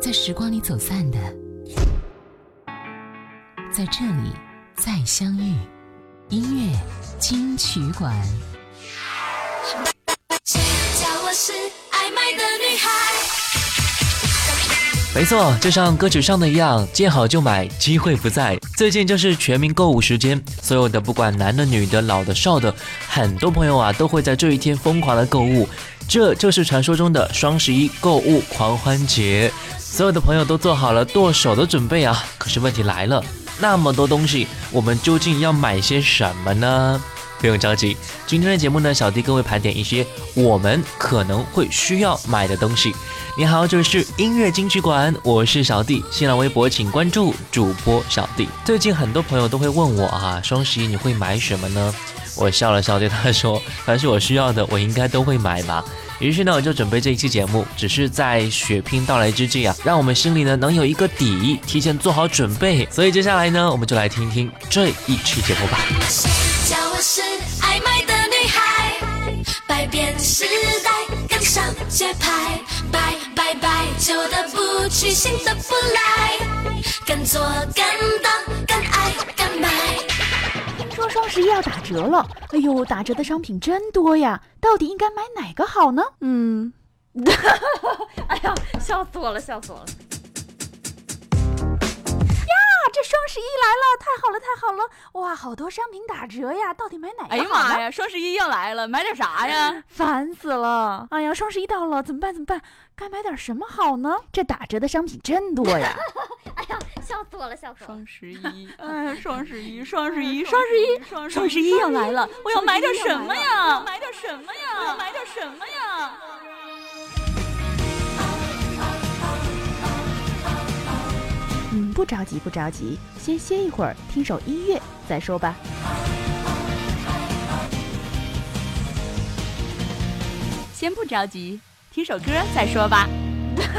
在时光里走散的，在这里再相遇。音乐金曲馆。没错，就像歌曲上的一样，见好就买，机会不在。最近就是全民购物时间，所有的不管男的、女的、老的、少的，很多朋友啊都会在这一天疯狂的购物。这就是传说中的双十一购物狂欢节，所有的朋友都做好了剁手的准备啊。可是问题来了，那么多东西，我们究竟要买些什么呢？不用着急，今天的节目呢，小弟各位盘点一些我们可能会需要买的东西。你好，这里是音乐金曲馆，我是小弟，新浪微博请关注主播小弟。最近很多朋友都会问我啊，双十一你会买什么呢？我笑了笑对他说，凡是我需要的，我应该都会买吧。于是呢，我就准备这一期节目，只是在血拼到来之际啊，让我们心里呢能有一个底，提前做好准备。所以接下来呢，我们就来听听这一期节目吧。百变时代跟上节拍，拜拜拜，旧的不去，新的不来，敢做敢当敢爱。十一要打折了，哎呦，打折的商品真多呀，到底应该买哪个好呢？嗯，哎呀，笑死我了，笑死我了。这双十一来了，太好了，太好了！哇，好多商品打折呀，到底买哪个？哎呀妈呀，双十一要来了，买点啥呀？烦死了！哎呀，双十一到了，怎么办？怎么办？该买点什么好呢？这打折的商品真多呀！哎呀，笑死我了，笑死我了！双十一，哎，双十一，双十一，双十一，双十一要来了，我要买点什么呀？买点什么呀？买点什么呀？不着急，不着急，先歇一会儿，听首音乐再说吧。先不着急，听首歌再说吧。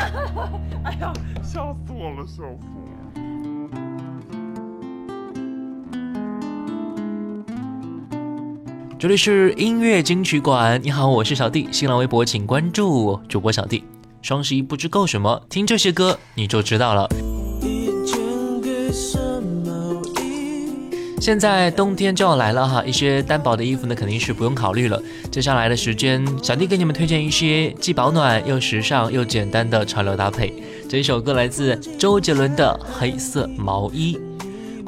哎呀，笑死我了，笑死我了！这里是音乐金曲馆，你好，我是小弟，新浪微博请关注主播小弟。双十一不知购什么，听这些歌你就知道了。现在冬天就要来了哈，一些单薄的衣服呢肯定是不用考虑了。接下来的时间，小弟给你们推荐一些既保暖又时尚又简单的潮流搭配。这一首歌来自周杰伦的《黑色毛衣》。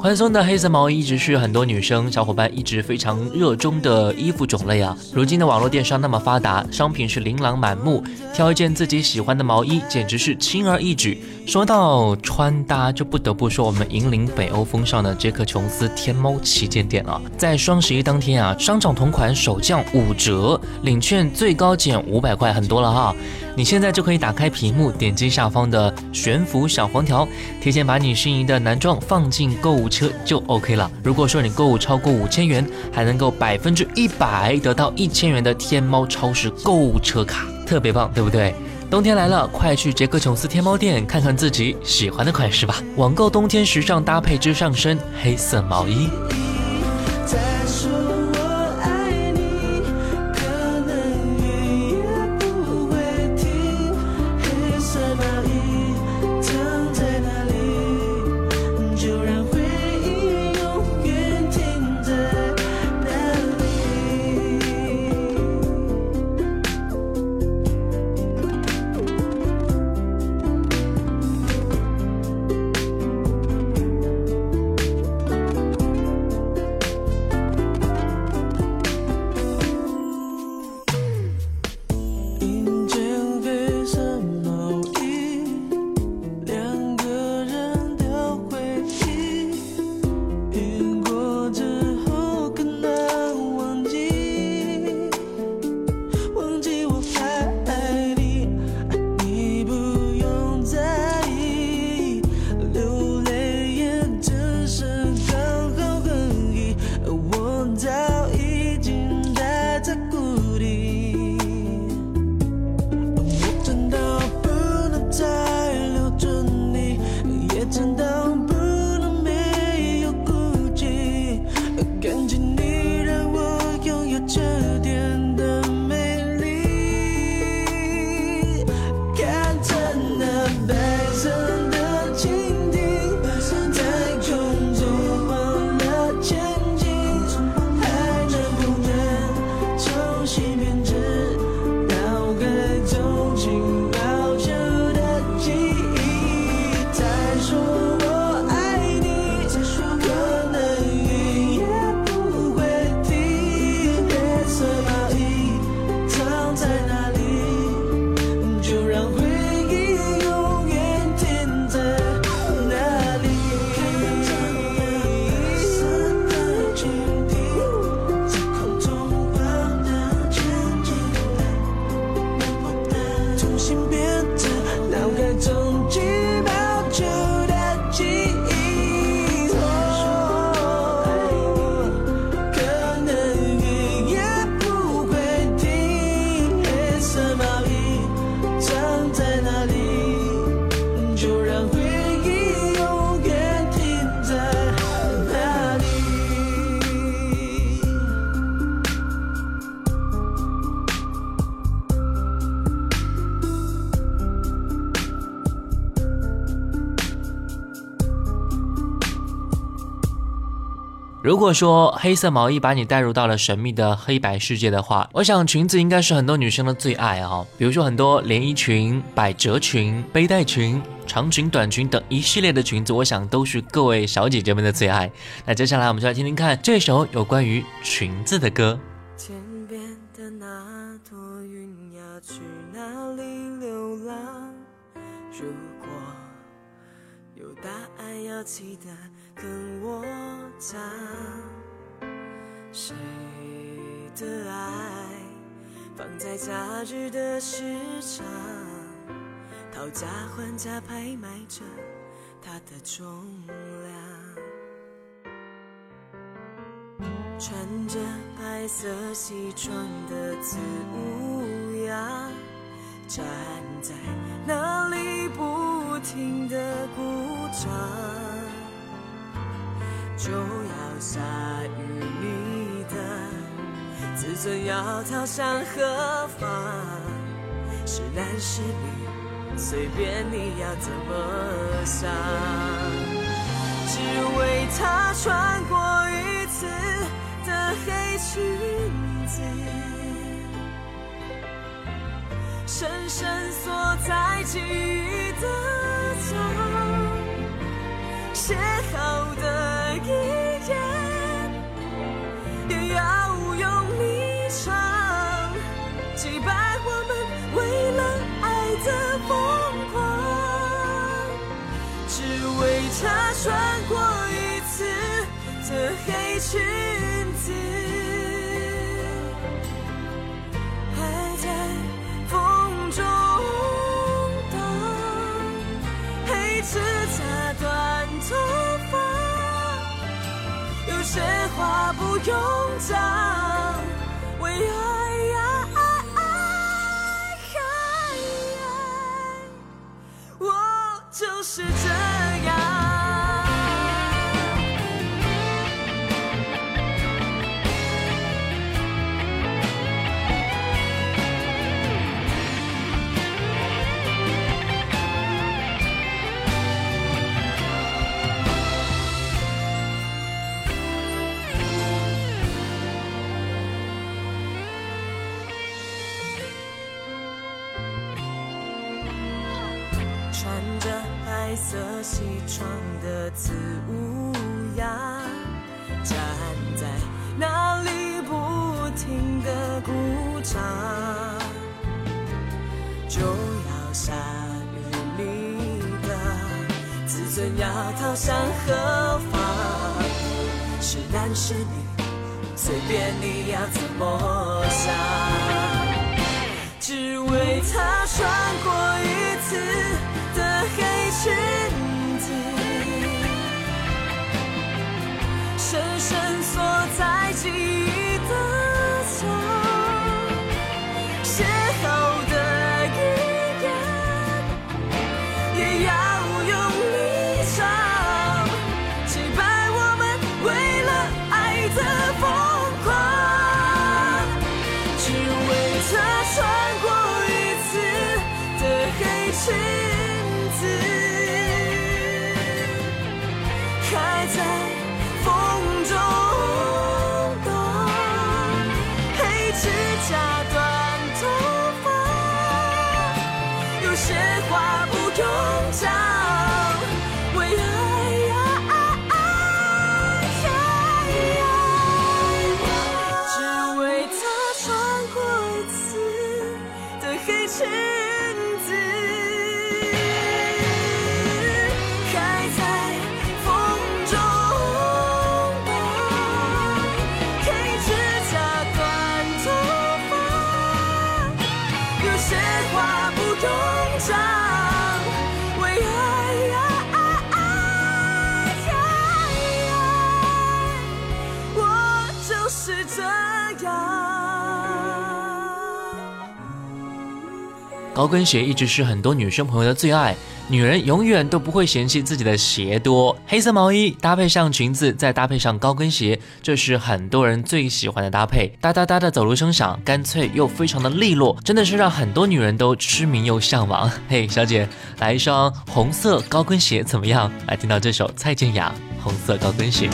宽松的黑色毛衣一直是很多女生小伙伴一直非常热衷的衣服种类啊。如今的网络电商那么发达，商品是琳琅满目，挑一件自己喜欢的毛衣简直是轻而易举。说到穿搭，就不得不说我们引领北欧风尚的杰克琼斯天猫旗舰店了。在双十一当天啊，商场同款首降五折，领券最高减五百块，很多了哈。你现在就可以打开屏幕，点击下方的悬浮小黄条，提前把你心仪的男装放进购物车就 OK 了。如果说你购物超过五千元，还能够百分之一百得到一千元的天猫超市购物车卡，特别棒，对不对？冬天来了，快去杰克琼斯天猫店看看自己喜欢的款式吧！网购冬天时尚搭配之上身，黑色毛衣。如果说黑色毛衣把你带入到了神秘的黑白世界的话，我想裙子应该是很多女生的最爱啊。比如说很多连衣裙、百褶裙、背带裙、长裙、短裙等一系列的裙子，我想都是各位小姐姐们的最爱。那接下来我们就来听听看这首有关于裙子的歌。天边的那朵云要去哪里流浪？如果有答案，要记得跟我讲。谁的爱放在假日的市场，讨价还价拍卖着它的重量。穿着白色西装的紫乌鸦，站在那里不停的鼓掌，就要下雨，你的自尊要逃向何方？是男是女，随便你要怎么想，只为他穿过一次。的黑裙子，深深锁在记忆的墙，写好的一页，也要用离场，祭拜我们为了爱的疯狂，只为他穿过一次的黑裙。话不用讲，是你，随便你要怎么想，只为他穿过一次。的黑裙子，深深锁在高跟鞋一直是很多女生朋友的最爱，女人永远都不会嫌弃自己的鞋多。黑色毛衣搭配上裙子，再搭配上高跟鞋，这是很多人最喜欢的搭配。哒哒哒的走路声响，干脆又非常的利落，真的是让很多女人都痴迷又向往。嘿，小姐，来一双红色高跟鞋怎么样？来听到这首蔡健雅《红色高跟鞋》。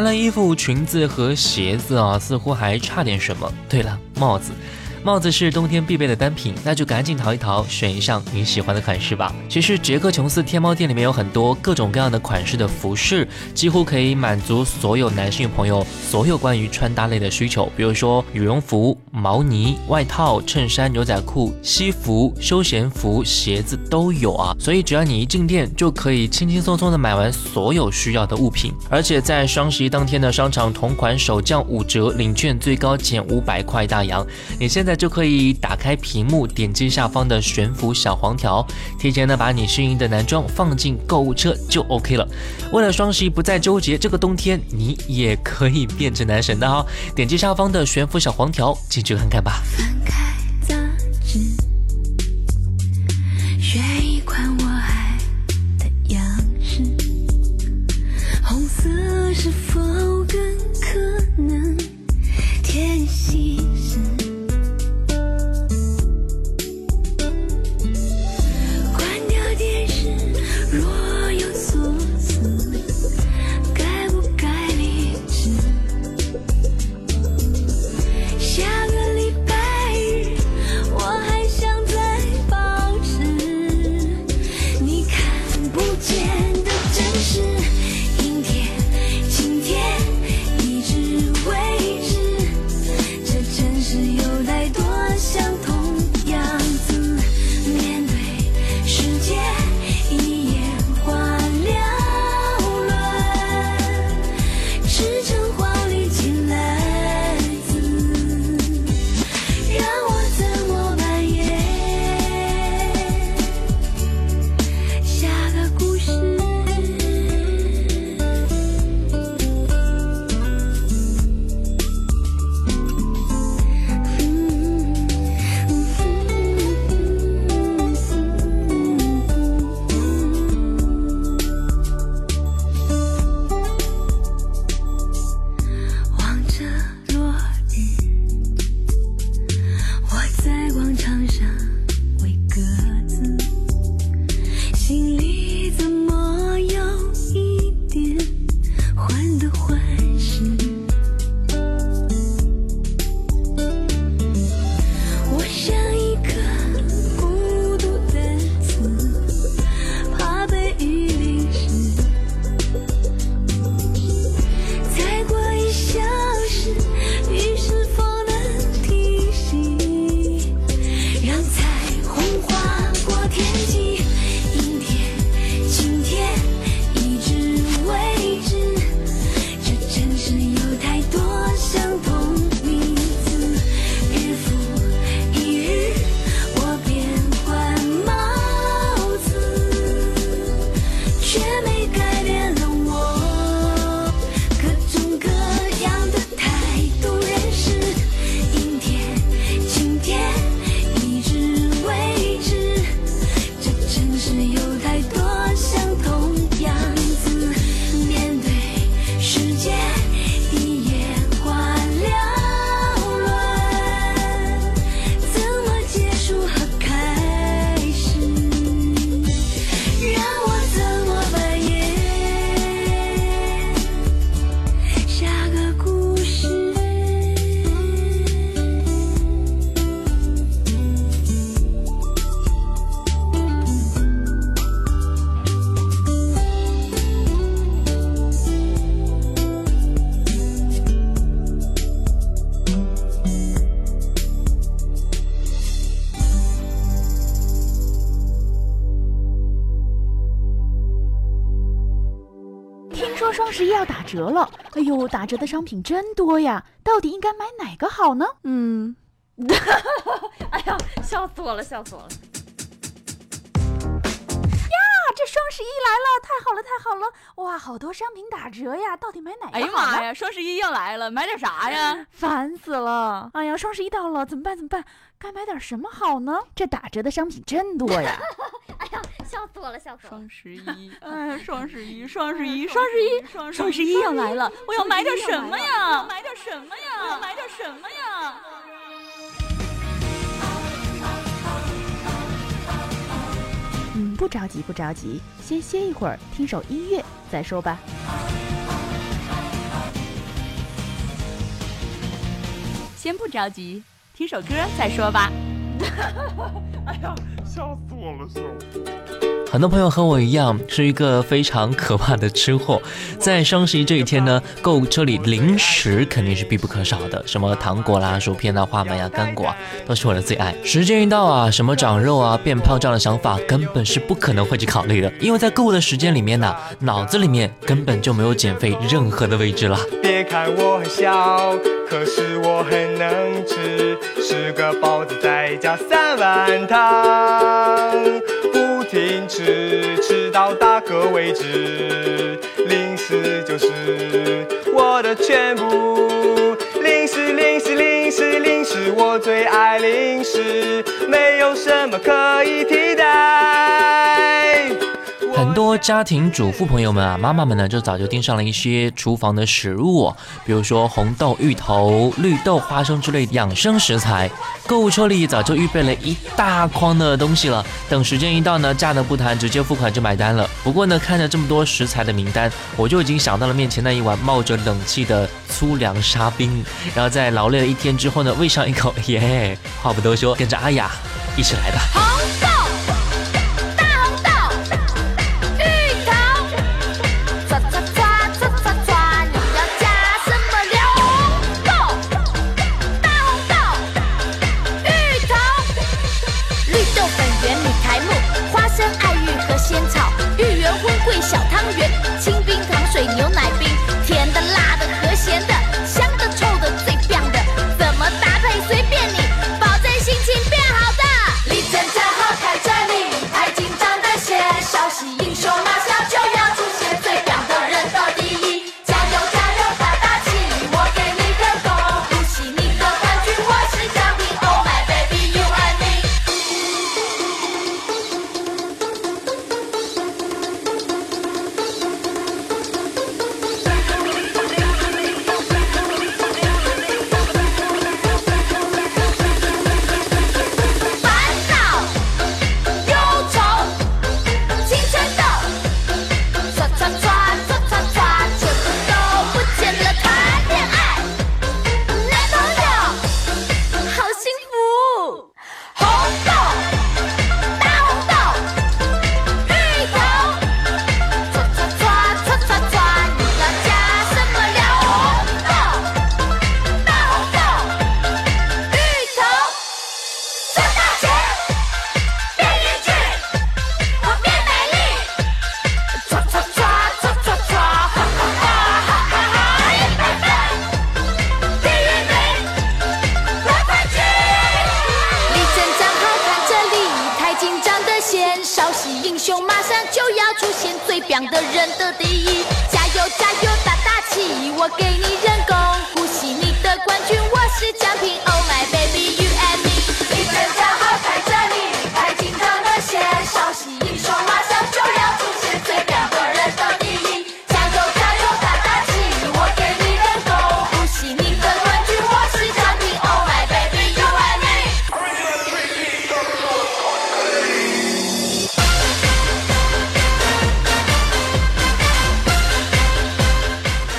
完了衣服、裙子和鞋子啊，似乎还差点什么。对了，帽子。帽子是冬天必备的单品，那就赶紧淘一淘，选一上你喜欢的款式吧。其实杰克琼斯天猫店里面有很多各种各样的款式的服饰，几乎可以满足所有男性朋友所有关于穿搭类的需求。比如说羽绒服、毛呢、外套、衬衫、牛仔裤、西服、休闲服、鞋子都有啊。所以只要你一进店，就可以轻轻松松的买完所有需要的物品。而且在双十一当天的商场同款首降五折，领券最高减五百块大洋。你现在。那就可以打开屏幕，点击下方的悬浮小黄条，提前呢把你心仪的男装放进购物车就 OK 了。为了双十一不再纠结，这个冬天你也可以变成男神的哈！点击下方的悬浮小黄条进去看看吧。是否更可能填西折了，哎呦，打折的商品真多呀，到底应该买哪个好呢？嗯，哎呀，笑死我了，笑死我了！呀，这双十一来了，太好了，太好了！哇，好多商品打折呀，到底买哪个好？哎呀妈呀，双十一要来了，买点啥呀？烦死了！哎呀，双十一到了，怎么办？怎么办？该买点什么好呢？这打折的商品真多呀！哎呀，笑死我了！笑死我了！双十一，哎呀，双十一，双十一，双十一，双十一要来了！我要买点什么呀？买点什么呀？我要买点什么呀？嗯，不着急，不着急，先歇一会儿，听首音乐再说吧。先不着急。听首歌再说吧。哎呀，笑死我了，笑死我了！很多朋友和我一样是一个非常可怕的吃货，在双十一这一天呢，购物车里零食肯定是必不可少的，什么糖果啦、薯片啦、话梅啊、干果啊，都是我的最爱。时间一到啊，什么长肉啊、变胖这样的想法根本是不可能会去考虑的，因为在购物的时间里面呢，脑子里面根本就没有减肥任何的位置了。别看我很小，可是我很能吃，十个包子再加三碗汤，不停吃，吃到打嗝为止。零食就是我的全部，零食零食零食零食，我最爱零食，没有什么可以替代。很多家庭主妇朋友们啊，妈妈们呢就早就盯上了一些厨房的食物、比如说红豆、芋头、绿豆、花生之类养生食材。购物车里早就预备了一大筐的东西了，等时间一到呢，价格不谈，直接付款就买单了。不过呢，看着这么多食材的名单，我就已经想到了面前那一碗冒着冷气的粗粮沙冰，然后在劳累了一天之后呢，喂上一口，耶！话不多说，跟着阿雅一起来吧。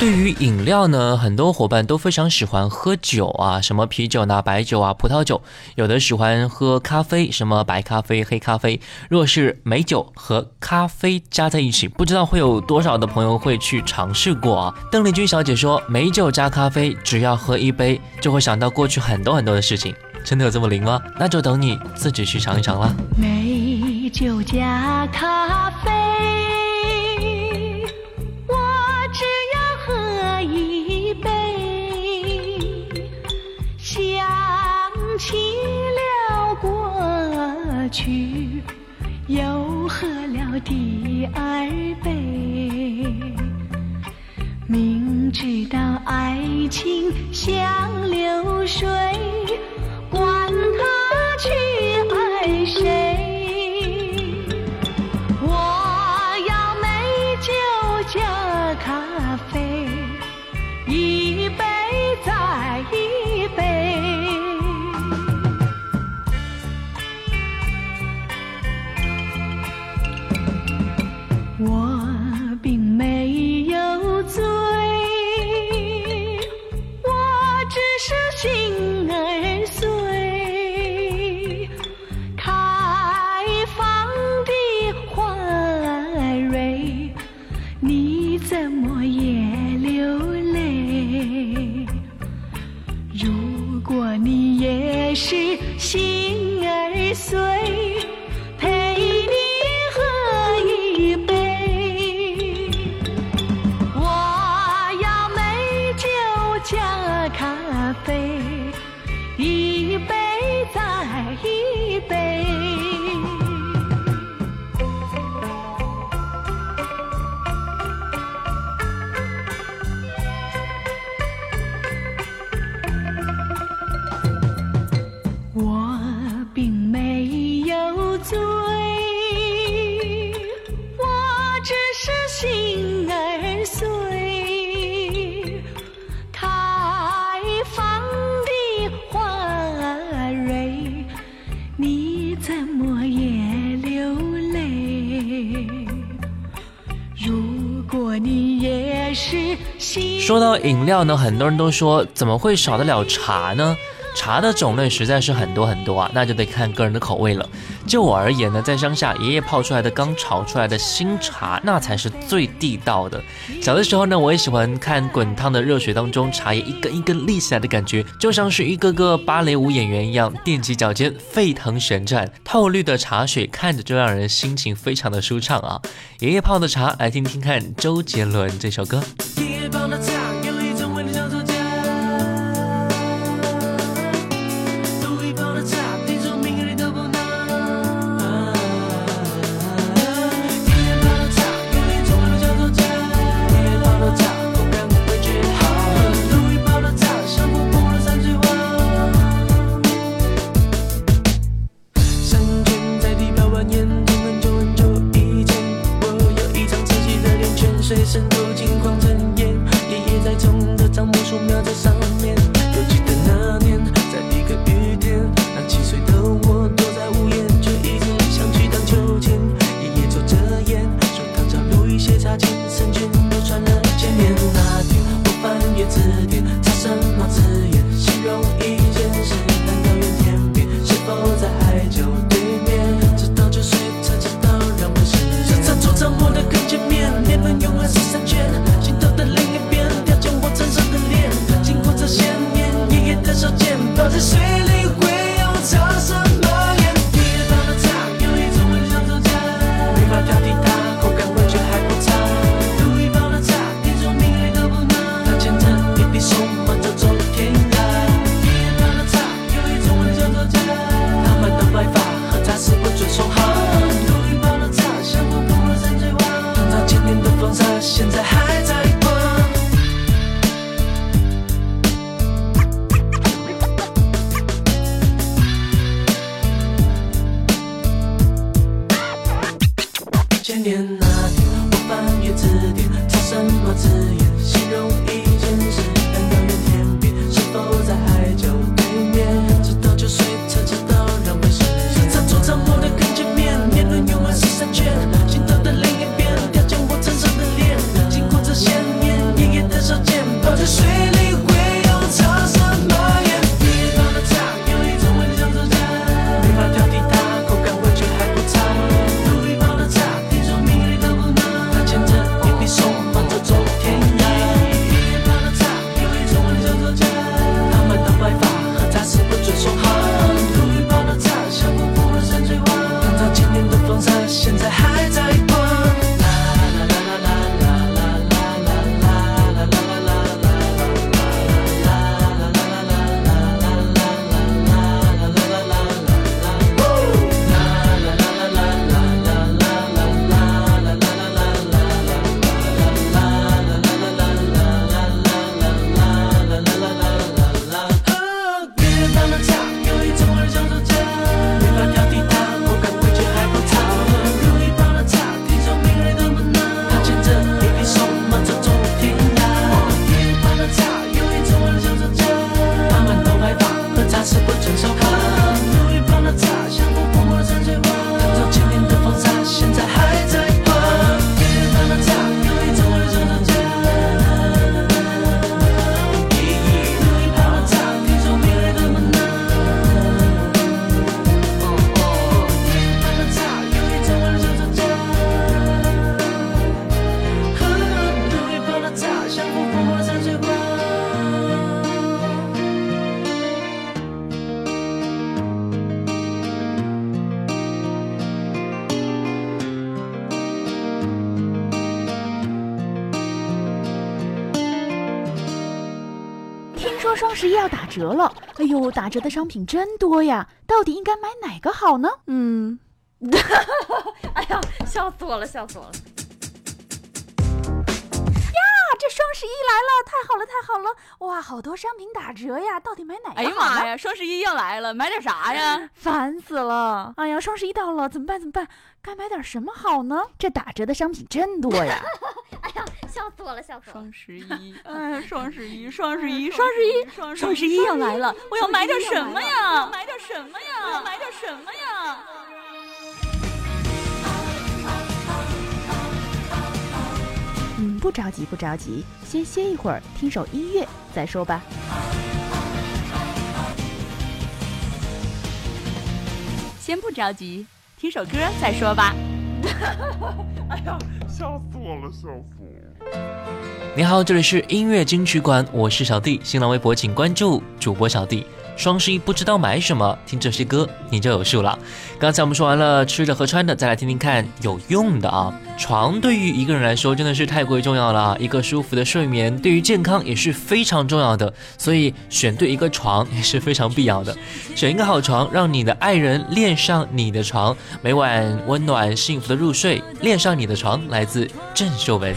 对于饮料呢，很多伙伴都非常喜欢喝酒啊，什么啤酒呢、白酒啊、葡萄酒，有的喜欢喝咖啡，什么白咖啡、黑咖啡。若是美酒和咖啡加在一起，不知道会有多少的朋友会去尝试过啊。邓丽君小姐说，美酒加咖啡，只要喝一杯，就会想到过去很多很多的事情。真的有这么灵吗？那就等你自己去尝一尝啦。美酒加咖啡，去，又喝了第二杯。明知道爱情像流水，管他去有饮料呢很多人都说怎么会少得了茶呢？茶的种类实在是很多很多啊那就得看个人的口味了。就我而言呢在乡下爷爷泡出来的刚炒出来的新茶那才是最地道的。小的时候呢我也喜欢看滚烫的热水当中茶叶一根一根立起来的感觉就像是一个个芭蕾舞演员一样踮起脚尖沸腾旋转透绿的茶水看着就让人心情非常的舒畅啊。爷爷泡的茶来听听看周杰伦这首歌。爷爷泡的茶手肩抱在水里说，双十一要打折了，哎呦，打折的商品真多呀，到底应该买哪个好呢？嗯，哎呀，笑死我了，笑死我了！这双十一来了，太好了，太好了！哇，好多商品打折呀，到底买哪哎呀个好呢？妈呀，双十一要来了，买点啥呀？烦死了！哎呀，双十一到了，怎么办？怎么办？该买点什么好呢？这打折的商品真多呀！哎呀，笑死我了，笑死我了！双十一，哎，双十一，双十一，双十一，双十一要来了，我要买点什么呀？买点什么呀？买点什么呀？不着急，不着急，先歇一会儿，听首音乐再说吧。先不着急，听首歌再说吧。哎呀，笑死我了，笑死我了！你好，这里是音乐金曲馆，我是小弟。新浪微博请关注主播小弟。双十一不知道买什么，听这些歌你就有数了。刚才我们说完了吃的和穿的，再来听听看有用的啊。床对于一个人来说真的是太过于重要了啊，一个舒服的睡眠对于健康也是非常重要的，所以选对一个床也是非常必要的。选一个好床，让你的爱人恋上你的床，每晚温暖幸福的入睡。恋上你的床，来自郑秀文。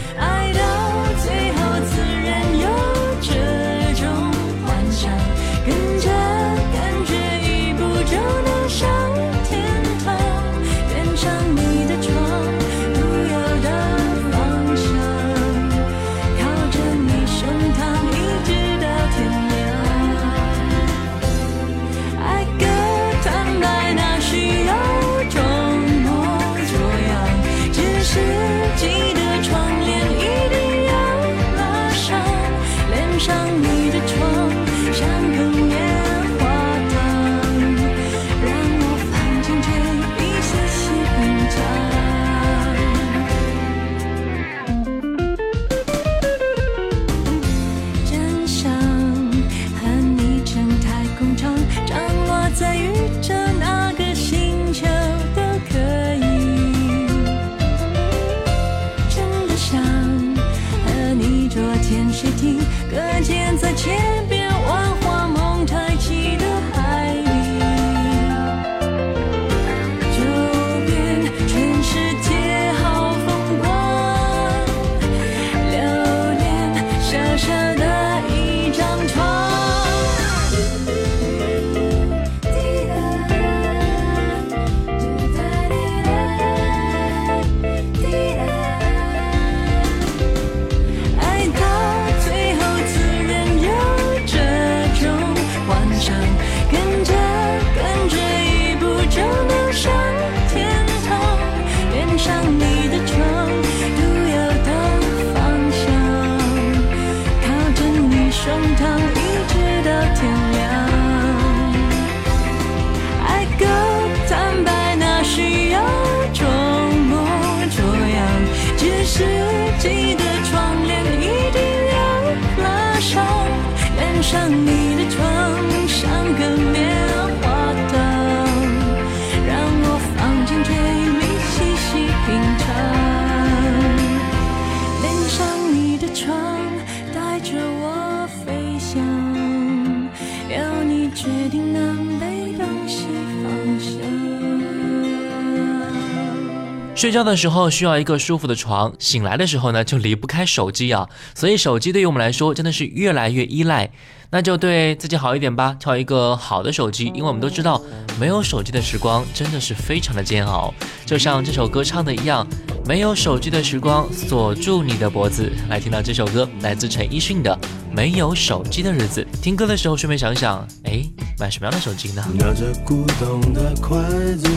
睡觉的时候需要一个舒服的床，醒来的时候呢就离不开手机啊，所以手机对于我们来说真的是越来越依赖。那就对自己好一点吧，挑一个好的手机，因为我们都知道，没有手机的时光真的是非常的煎熬。就像这首歌唱的一样，没有手机的时光，锁住你的脖子。来听到这首歌，来自陈奕迅的《没有手机的日子》。听歌的时候顺便想想，哎，买什么样的手机呢？拿着古董的筷子，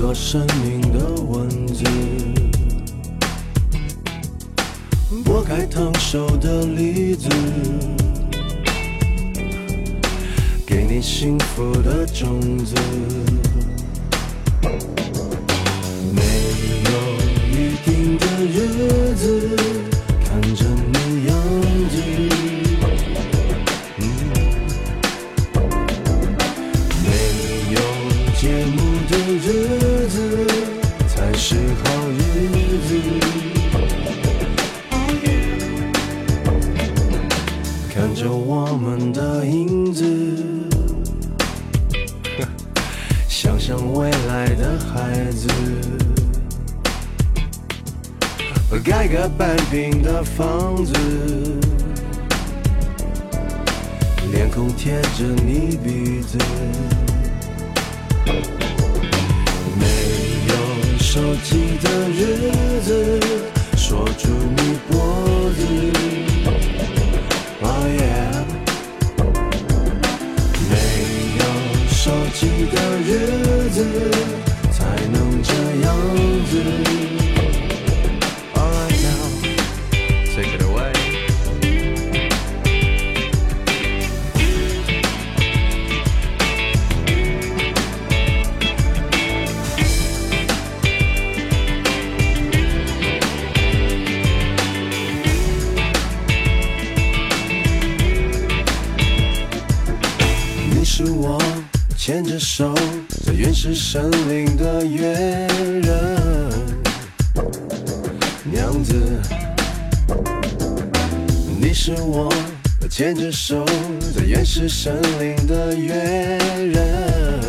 做生命的文字，拨开烫手的梨子，给你幸福的种子。没有预定的日子，盖个半平的房子，脸孔贴着你鼻子，在原始森林的约人，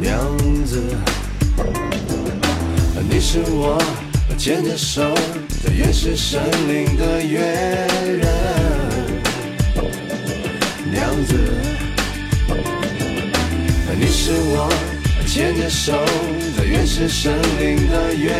娘子。你是我牵着手在原始森林的约人。娘子，你是我牵着手在原始森林的约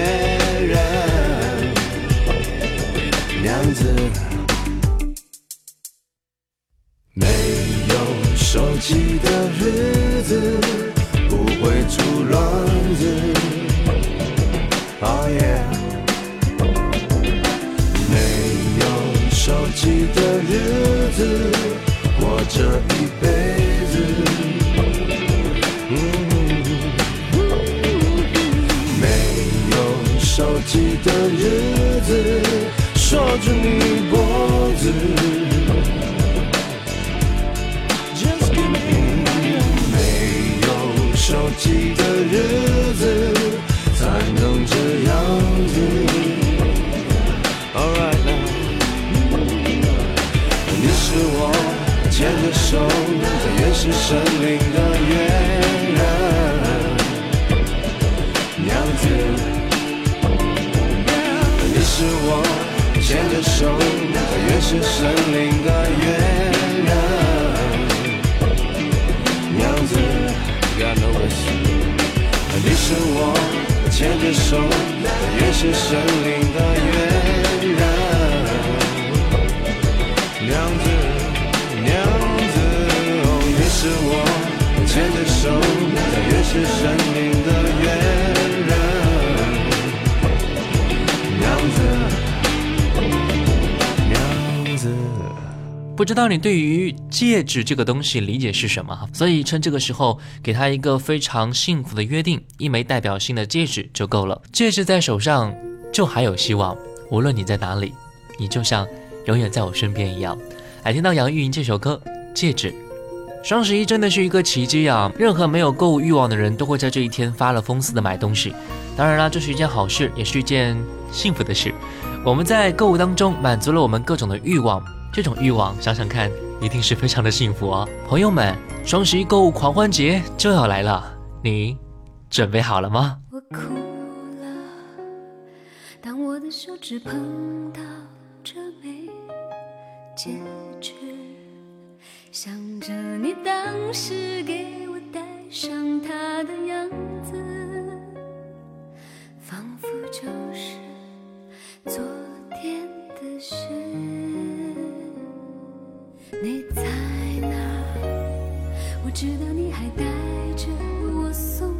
不知道你对于戒指这个东西理解是什么？所以趁这个时候给他一个非常幸福的约定，一枚代表性的戒指就够了。戒指在手上就还有希望，无论你在哪里，你就像永远在我身边一样。来听到杨钰莹这首歌《戒指》。双十一真的是一个奇迹啊！任何没有购物欲望的人都会在这一天发了疯似的买东西。当然啦，这是一件好事，也是一件幸福的事。我们在购物当中满足了我们各种的欲望，这种欲望想想看，一定是非常的幸福哦。朋友们，双十一购物狂欢节就要来了，你准备好了吗？我哭了，当我的手指碰到这枚戒指，想着你当时给我戴上它的样子，仿佛就是昨天的事。你在哪？我知道你还带着我送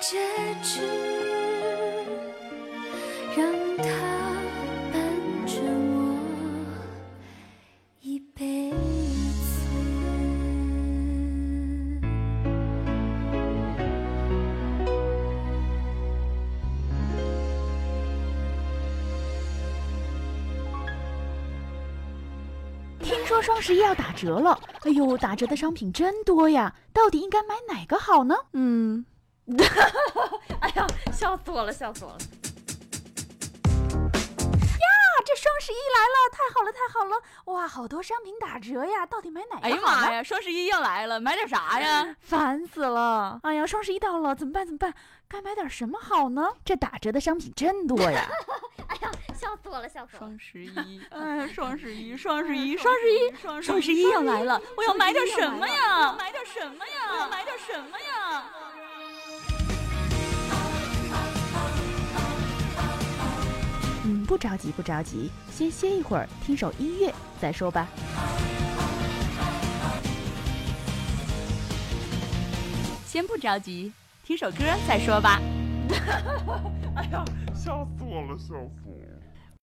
戒指，让它伴着我一辈子。听说双十一要打折了，哎呦，打折的商品真多呀，到底应该买哪个好呢？嗯，哎呀，笑死我了，笑死我了！呀，这双十一来了，太好了，太好了！哇，好多商品打折呀，到底买哪哎个好呢？呀妈呀，双十一要来了，买点啥呀？烦死了！哎呀，双十一到了，怎么办？怎么办？该买点什么好呢？这打折的商品真多呀！哎呀，笑死我了，笑死我了！双十一，哎呀，双十一，双十一，双十一，双十一要来了，我要买点什么呀？买点什么呀？买点什么呀？不着急，不着急，先歇一会儿，听首音乐再说吧。先不着急，听首歌再说吧。哎呀，笑死我了，笑死我了。